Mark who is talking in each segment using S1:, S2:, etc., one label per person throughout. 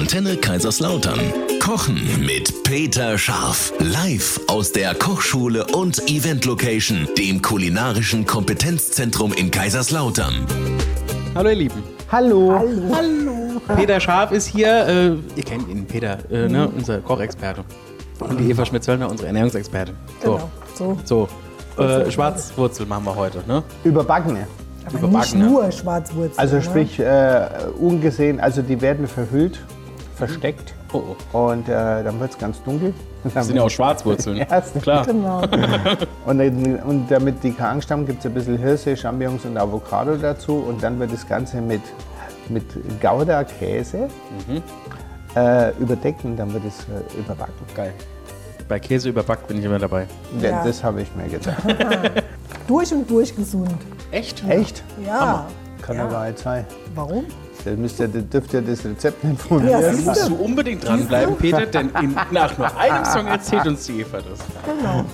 S1: Antenne Kaiserslautern. Kochen mit Peter Scharf. Live aus der Kochschule und Event Location, dem kulinarischen Kompetenzzentrum in Kaiserslautern.
S2: Hallo ihr Lieben.
S3: Hallo.
S2: Hallo. Peter Scharf ist hier. Äh, ihr kennt ihn, Peter, äh, ne? unser Kochexperte. Und die Eva Schmidt-Zöllner, unsere Ernährungsexpertin. So.
S4: Genau, so.
S2: So. Äh, Schwarzwurzel machen wir heute, ne?
S3: Überbackene.
S4: Aber
S2: Überbacken,
S4: nicht nur Schwarzwurzel.
S3: Also
S4: ne?
S3: sprich äh, ungesehen, also die werden verhüllt, versteckt
S2: Oh, oh.
S3: und äh, dann wird es ganz dunkel.
S2: Das sind ja auch Schwarzwurzeln.
S3: Ja, ist
S2: Klar.
S4: Genau.
S3: Und, und damit die Angst haben, gibt es ein bisschen Hirse, Champignons und Avocado dazu. Und dann wird das Ganze mit, mit Gouda-Käse äh, überdeckt und dann wird es äh, überbacken.
S2: Geil. Bei Käse überbackt bin ich immer dabei.
S3: Ja.
S4: Ja.
S3: Das habe ich mir gedacht.
S4: durch und durch gesund.
S2: Echt?
S3: Echt?
S4: Ja.
S3: Kann
S4: ja.
S3: aber nicht sein.
S4: Warum?
S3: Da müsst ihr, dürft ihr das Rezept nicht von
S4: Ja,
S3: mir.
S4: siehst
S2: Musst du unbedingt dranbleiben, Peter, denn in, nach nur einem Song erzählt uns die Eva das.
S4: Genau.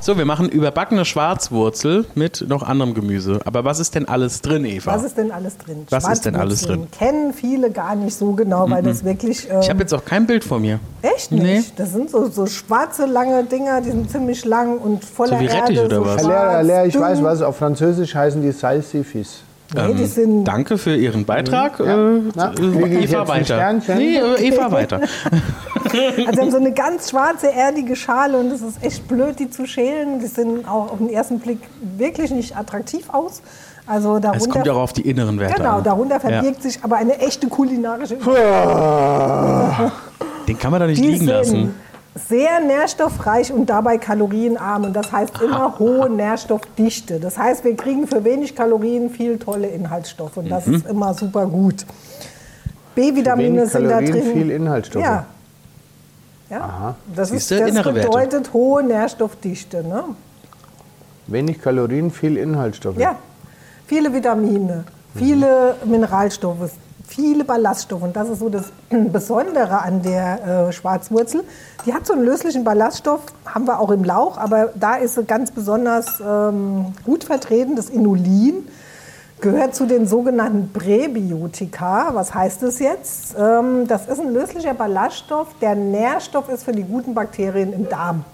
S2: So, wir machen überbackene Schwarzwurzel mit noch anderem Gemüse. Aber was ist denn alles drin, Eva?
S4: Was ist denn alles drin?
S2: Was ist denn alles
S4: Schwarzwurzeln Kennen viele gar nicht so genau, weil das wirklich. Ähm,
S2: ich habe jetzt auch kein Bild vor mir.
S4: echt nicht.
S2: Nee.
S4: Das sind so, so schwarze, lange Dinger, die sind ziemlich lang und voller
S2: So wie Rettich
S4: Erde.
S2: oder
S4: so
S2: was?
S4: schwarz,
S3: Lehrer, Lehrer, ich
S4: dünn.
S3: weiß was, auf Französisch heißen die Salsifis.
S4: Nee, sind.
S2: Danke für Ihren Beitrag.
S3: Ja.
S2: Äh,
S3: Na,
S2: Eva weiter. Nee, äh, Eva weiter.
S4: Also sie haben so eine ganz schwarze, erdige Schale und es ist echt blöd, die zu schälen. Die sehen auch auf den ersten Blick wirklich nicht attraktiv aus. Also darunter,
S2: Es kommt ja auch auf die inneren Werte
S4: Genau,
S2: an.
S4: darunter verbirgt sich aber eine echte kulinarische
S2: Den kann man da nicht
S4: Die
S2: liegen
S4: sind
S2: lassen.
S4: Sehr nährstoffreich und dabei kalorienarm. Und das heißt immer hohe Nährstoffdichte. Das heißt, wir kriegen für wenig Kalorien viel tolle Inhaltsstoffe. Und
S2: Mhm.
S4: das ist immer super gut. B-Vitamine sind da drin.
S3: viel Inhaltsstoffe.
S4: Ja. ja. Das, ist, das
S2: innere Werte.
S4: bedeutet hohe Nährstoffdichte. Ne?
S3: Wenig Kalorien, viel Inhaltsstoffe.
S4: Ja, viele Vitamine, viele Mineralstoffe, viele Ballaststoffe. Und das ist so das Besondere an der äh, Schwarzwurzel. Die hat so einen löslichen Ballaststoff, haben wir auch im Lauch, aber da ist sie ganz besonders ähm, gut vertreten, das Inulin. Gehört zu den sogenannten Präbiotika. Was heißt das jetzt? Ähm, das ist ein löslicher Ballaststoff, der Nährstoff ist für die guten Bakterien im Darm.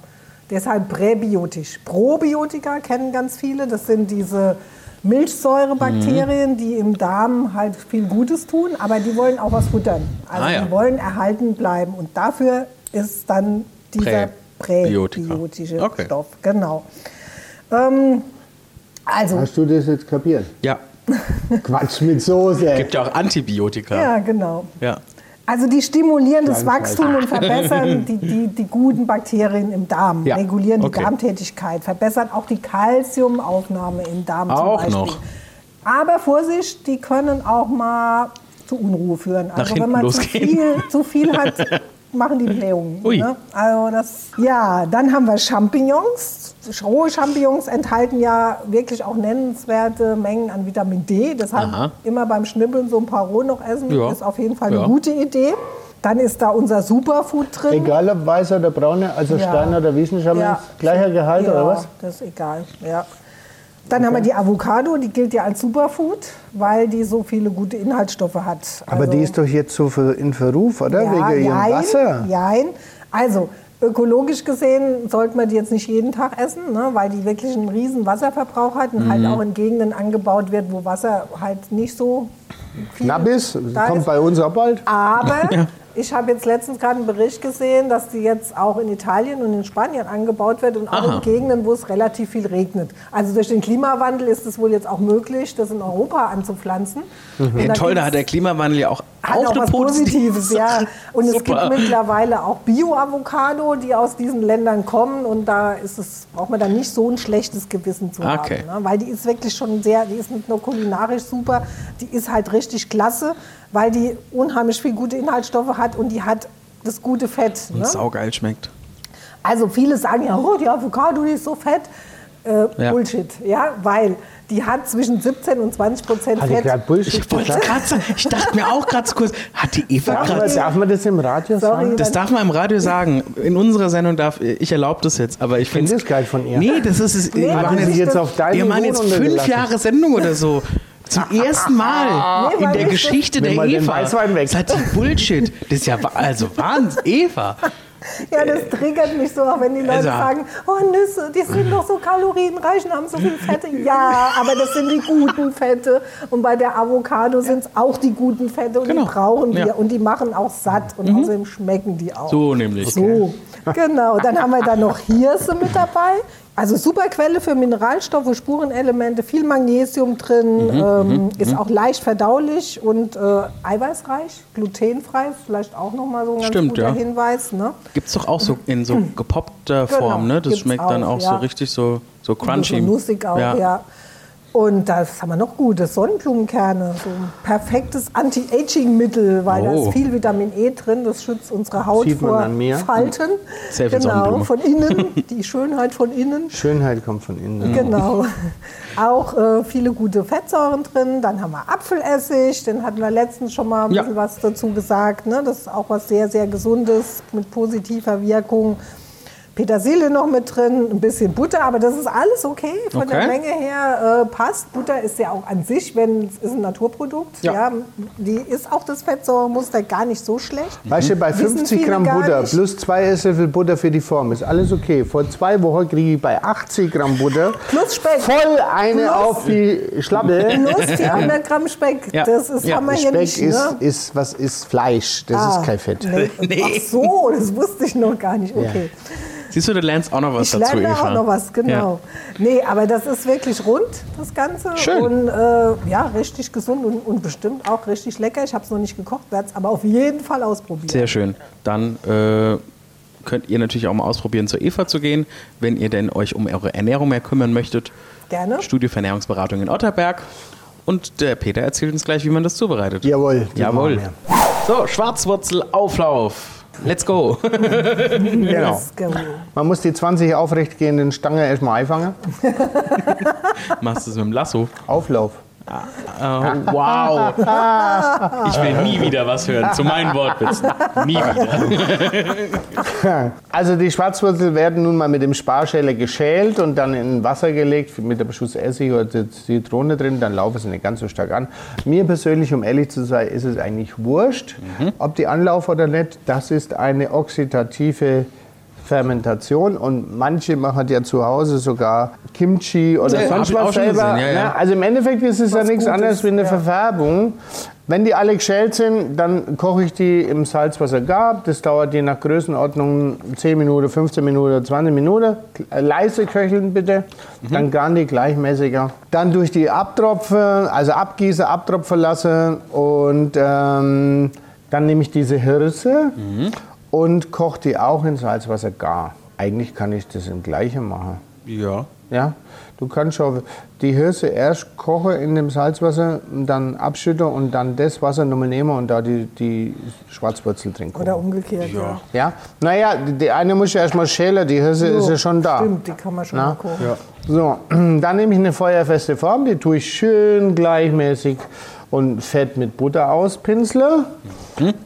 S4: Deshalb präbiotisch. Probiotika kennen ganz viele. Das sind diese Milchsäurebakterien, die im Darm halt viel Gutes tun, aber die wollen auch was futtern. Also
S2: Ah, ja.
S4: die wollen erhalten bleiben. Und dafür ist dann dieser
S2: Präbiotika.
S4: präbiotische
S2: Okay.
S4: Stoff. Genau. Ähm, also,
S3: Hast du das jetzt kapiert?
S2: Ja,
S3: Quatsch mit Soße.
S2: gibt ja auch Antibiotika.
S4: ja, genau.
S2: Ja.
S4: Also die stimulieren das. Wachstum und verbessern die, die, die guten Bakterien im Darm,
S2: Ja,
S4: regulieren die
S2: okay.
S4: Darmtätigkeit, verbessern auch die Kalziumaufnahme im Darm
S2: Auch
S4: zum Beispiel.
S2: noch.
S4: Aber Vorsicht, die können auch mal zu Unruhe führen. Also wenn man zu viel, zu viel hat, machen die Blähungen.
S2: Ui.
S4: Ne? Also das, ja, dann haben wir Champignons. Rohe Champignons enthalten ja wirklich auch nennenswerte Mengen an Vitamin D. Deshalb
S2: Aha.
S4: immer beim Schnippeln so ein paar roh noch essen,
S2: Ja.
S4: ist auf jeden Fall eine
S2: Ja.
S4: gute Idee. Dann ist da unser Superfood drin.
S3: Egal ob weiß oder braune, also
S4: Ja.
S3: Stein oder Wiesenschammer,
S4: Ja.
S3: gleicher Gehalt
S4: ja,
S3: oder was?
S4: das ist egal. Ja. Dann haben wir die Avocado, die gilt ja als Superfood, weil die so viele gute Inhaltsstoffe hat.
S3: Aber
S4: Also-
S3: die ist doch jetzt so in Verruf, oder? Wegen ihrem
S4: jein,
S3: Wasser.
S4: Jein. Also, ökologisch gesehen sollte man die jetzt nicht jeden Tag essen, ne, weil die wirklich einen riesen Wasserverbrauch hat und
S3: Mhm.
S4: halt auch in Gegenden angebaut wird, wo Wasser halt nicht so
S3: Knapp ist, kommt bei uns auch bald.
S4: Aber ich habe jetzt letztens gerade einen Bericht gesehen, dass die jetzt auch in Italien und in Spanien angebaut wird und auch
S2: Aha.
S4: in Gegenden, wo es relativ viel regnet. Also durch den Klimawandel ist es wohl jetzt auch möglich, das in Europa anzupflanzen. Und
S2: Ja, toll, da hat der Klimawandel ja auch,
S4: hat
S2: auch
S4: auch was
S2: positive
S4: Positives, ja. Und es
S2: Super.
S4: gibt mittlerweile auch Bio-Avocado, die aus diesen Ländern kommen. Und da ist es, braucht man dann nicht so ein schlechtes Gewissen zu
S2: Okay.
S4: haben. Ne? Weil die ist wirklich schon sehr, die ist nicht nur kulinarisch super, die ist halt richtig klasse, weil die unheimlich viel gute Inhaltsstoffe hat und die hat das gute Fett. Ne?
S2: Und saugeil schmeckt.
S4: Also viele sagen ja, oh, die Avocado, die ist so fett. Äh,
S2: Ja.
S4: Bullshit, ja, weil die hat zwischen 17 und 20 Prozent
S3: Hat die
S4: Fett.
S3: gerade Bullshit
S2: Ich wollte
S3: gesagt?
S2: gerade sagen, ich dachte mir auch gerade so kurz, hat die Eva
S3: Darf man,
S2: gerade...
S3: darf man das im Radio
S4: Sorry,
S3: sagen?
S2: Das darf man im Radio sagen. In unserer Sendung darf, ich erlaube das jetzt, aber ich finde
S3: das geil von ihr.
S2: Nee, das ist es. wir
S4: Hat
S2: machen
S4: die
S2: jetzt,
S3: jetzt auf deine
S2: wir machen jetzt fünf? Jahre Sendung oder so. Zum ersten Mal
S4: Nee,
S2: in der
S4: ich-
S2: Geschichte der Eva.
S3: Weg.
S2: Seid ihr Bullshit. Das ist ja also Wahnsinn. Eva.
S4: Ja, das triggert mich so, auch wenn die Leute
S2: Also-
S4: sagen, oh Nüsse, die sind doch so kalorienreich und haben so viel Fette. Ja, aber das sind die guten Fette. Und bei der Avocado sind es auch die guten Fette und
S2: Genau.
S4: die brauchen wir.
S2: Ja.
S4: Und die machen auch satt und außerdem schmecken die auch.
S2: So nämlich.
S4: So, genau. Dann haben wir da noch Hirse mit dabei. Also super Quelle für Mineralstoffe, Spurenelemente, viel Magnesium drin,
S2: Mhm,
S4: ähm, ist auch leicht verdaulich und äh, eiweißreich, glutenfrei, vielleicht auch nochmal so ein ganz
S2: Stimmt,
S4: guter
S2: ja.
S4: Hinweis. Ne?
S2: Gibt es doch auch so in so gepoppter Form, ne? Das schmeckt dann
S4: auch,
S2: auch
S4: ja.
S2: so richtig so, so crunchy.
S4: So nussig auch, ja. Und das haben wir noch Gutes, Sonnenblumenkerne, so ein perfektes Anti-Aging-Mittel, weil da
S2: Oh.
S4: ist viel Vitamin E drin, das schützt unsere Haut vor. Falten.
S2: Sehr viel
S4: genau, von innen, die Schönheit von innen.
S3: Schönheit kommt von innen.
S4: Genau. Auch äh, viele gute Fettsäuren drin. Dann haben wir Apfelessig, den hatten wir letztens schon mal ein
S2: Ja.
S4: bisschen was dazu gesagt. Ne? Das ist auch was sehr, sehr Gesundes mit positiver Wirkung. Petersilie noch mit drin, ein bisschen Butter, aber das ist alles okay. Von der
S2: Okay.
S4: Menge her äh, passt. Butter ist ja auch an sich, wenn es ist ein Naturprodukt.
S2: Ja.
S4: Ja. die ist auch das Fettsäuremuster gar nicht so schlecht.
S3: Weißt du, bei
S4: Wissen
S3: 50
S4: viele
S3: Gramm Butter
S4: nicht.
S3: plus zwei Esslöffel Butter für die Form ist alles okay. Vor zwei Wochen kriege ich bei 80 Gramm Butter
S4: Plus Speck.
S3: voll eine
S4: Plus-
S3: auf die Schlappe.
S4: Plus 400 Gramm Speck.
S2: Ja.
S4: Das ist,
S2: Ja.
S4: haben wir hier
S3: Speck
S4: nicht.
S3: ist,
S4: ne?
S3: ist, was ist Fleisch, das
S4: Ah,
S3: ist kein Fett.
S4: Nee. Ach so, das wusste ich noch gar nicht. Okay.
S2: Siehst du, du lernst auch noch was
S4: Ich
S2: dazu,
S4: lerne
S2: Eva.
S4: auch noch was, genau. Nee, aber das ist wirklich rund, das Ganze.
S2: Schön.
S4: Und äh, ja, richtig gesund und, und bestimmt auch richtig lecker. Ich habe es noch nicht gekocht, werde es aber auf jeden Fall ausprobieren.
S2: Sehr schön. Dann äh, könnt ihr natürlich auch mal ausprobieren, zur Eva zu gehen, wenn ihr denn euch um eure Ernährung mehr kümmern möchtet.
S4: Gerne.
S2: Studio für Ernährungsberatung in Otterberg. Und der Peter erzählt uns gleich, wie man das zubereitet.
S3: Jawohl.
S2: Jawohl. So, Schwarzwurzelauflauf. Let's go.
S3: Genau. Man muss die 20 aufrechtgehenden Stangen erstmal einfangen.
S2: Machst du es mit dem Lasso?
S3: Auflauf.
S2: Oh, wow. Ich will nie wieder was hören zu meinen Wortwitzen. Nie wieder.
S3: Also die Schwarzwurzel werden nun mal mit dem Sparschäler geschält und dann in Wasser gelegt mit einem Schuss Essig oder Zitrone drin, dann laufen sie nicht ganz so stark an. Mir persönlich, um ehrlich zu sein, ist es eigentlich wurscht, ob die anlaufen oder nicht. Das ist eine oxidative Fermentation und manche machen ja zu Hause sogar Kimchi oder
S2: Ja,
S3: sonst was selber.
S2: gesehen, ja, ja.
S3: Also im Endeffekt ist es ja
S4: Was
S3: nichts
S4: Gutes,
S3: anderes wie eine
S4: ja.
S3: Verfärbung. Wenn die alle geschält sind, dann koche ich die im Salzwasser gar. Das dauert je nach Größenordnung 10 Minuten, 15 Minuten, 20 Minuten. Leise köcheln bitte, dann garen die gleichmäßiger. Dann durch die abtropfen, also abgießen, abtropfen lassen und ähm, dann nehme ich diese Hirse und koche die auch in Salzwasser gar. Eigentlich kann ich das im Gleichen machen.
S2: Ja.
S3: Ja, du kannst schon die Hirse erst kochen in dem Salzwasser, dann abschütten und dann das Wasser nochmal nehmen und da die, die Schwarzwurzel drin kochen.
S4: Oder umgekehrt, ja.
S3: Ja, naja, die, die eine muss ja erstmal schälen, die Hirse ist ja schon da.
S4: Stimmt, die kann man schon kochen.
S3: So, dann nehme ich eine feuerfeste Form, die tue ich schön gleichmäßig und fett mit Butter auspinseln.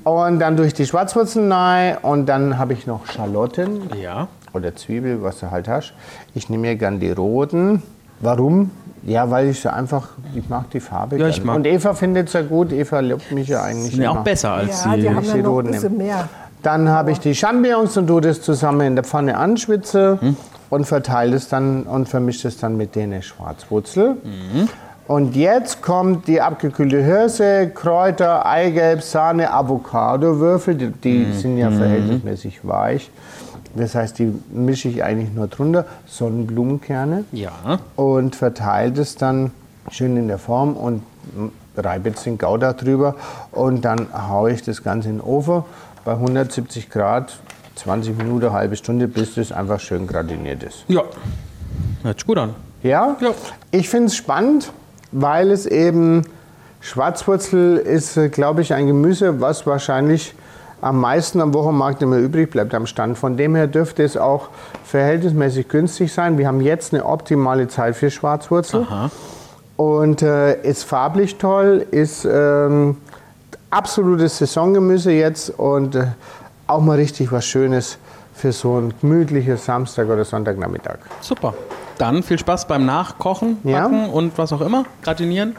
S3: Und dann durch die Schwarzwurzeln rein und dann habe ich noch Schalotten
S2: Ja.
S3: oder Zwiebel, was du halt hast. Ich nehme mir gern die roten. Warum? Ja, weil ich so einfach, ich mag die Farbe
S2: Ja, ich mag-
S3: Und Eva findet es ja gut. Eva lobt mich ja eigentlich
S2: Sind ja auch besser als
S4: Ja,
S2: die.
S4: die haben
S3: die
S4: ja noch ein
S3: roten
S4: bisschen mehr.
S3: Dann habe ich die Champignons und tue das zusammen in der Pfanne anschwitze
S2: Hm?
S3: und verteile es dann und vermische es dann mit den Schwarzwurzel.
S2: Mhm.
S3: Und jetzt kommt die abgekühlte Hirse, Kräuter, Eigelb, Sahne, Avocado-Würfel. Die, die
S2: Mhm.
S3: sind ja verhältnismäßig weich. Das heißt, die mische ich eigentlich nur drunter. Sonnenblumenkerne
S2: Ja.
S3: und verteile es dann schön in der Form und reibe jetzt den Gouda drüber und dann haue ich das Ganze in den Ofen bei 170 Grad 20 Minuten, eine halbe Stunde, bis das einfach schön gratiniert ist.
S2: Ja. Hört sich gut an.
S3: Ja?
S2: Ja.
S3: Ich finde es spannend, weil es eben Schwarzwurzel ist, äh, glaube ich, ein Gemüse, was wahrscheinlich am meisten am Wochenmarkt immer übrig bleibt am Stand. Von dem her dürfte es auch verhältnismäßig günstig sein. Wir haben jetzt eine optimale Zeit für Schwarzwurzel.
S2: Aha.
S3: Und äh, ist farblich toll, ist ähm, absolutes Saisongemüse jetzt und äh, auch mal richtig was Schönes für so ein gemütliches Samstag- oder Sonntagnachmittag.
S2: Super. Dann viel Spaß beim Nachkochen,
S3: Ja.
S2: Backen und was auch immer. Gratinieren.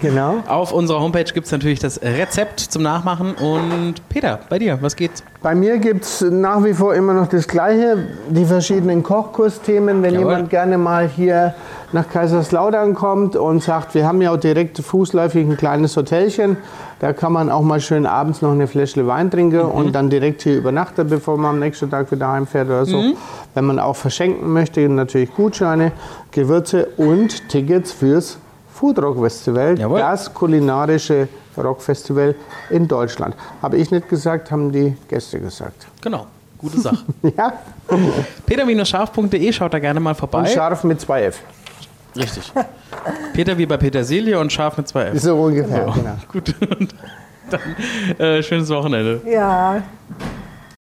S3: Genau.
S2: Auf unserer Homepage gibt es natürlich das Rezept zum Nachmachen. Und Peter, bei dir, was geht's?
S3: Bei mir gibt es nach wie vor immer noch das Gleiche, die verschiedenen Kochkursthemen. Wenn
S2: Jawohl.
S3: jemand gerne mal hier nach Kaiserslautern kommt und sagt, wir haben ja auch direkt fußläufig ein kleines Hotelchen, da kann man auch mal schön abends noch eine Fläschle Wein trinken und dann direkt hier übernachten, bevor man am nächsten Tag wieder heimfährt oder so. Wenn man auch verschenken möchte, natürlich Gutscheine, Gewürze und Tickets fürs Food Rock Festival,
S2: Jawohl.
S3: das kulinarische Rockfestival in Deutschland. Habe ich nicht gesagt, haben die Gäste gesagt.
S2: Genau, gute Sache.
S3: Ja,
S2: Peter-scharf.de, schaut da gerne mal vorbei.
S3: und scharf mit zwei F.
S2: Richtig. Peter wie bei Petersilie und scharf mit zwei F.
S3: So ungefähr, genau.
S2: Gut. Und dann äh, schönes Wochenende.
S4: Ja,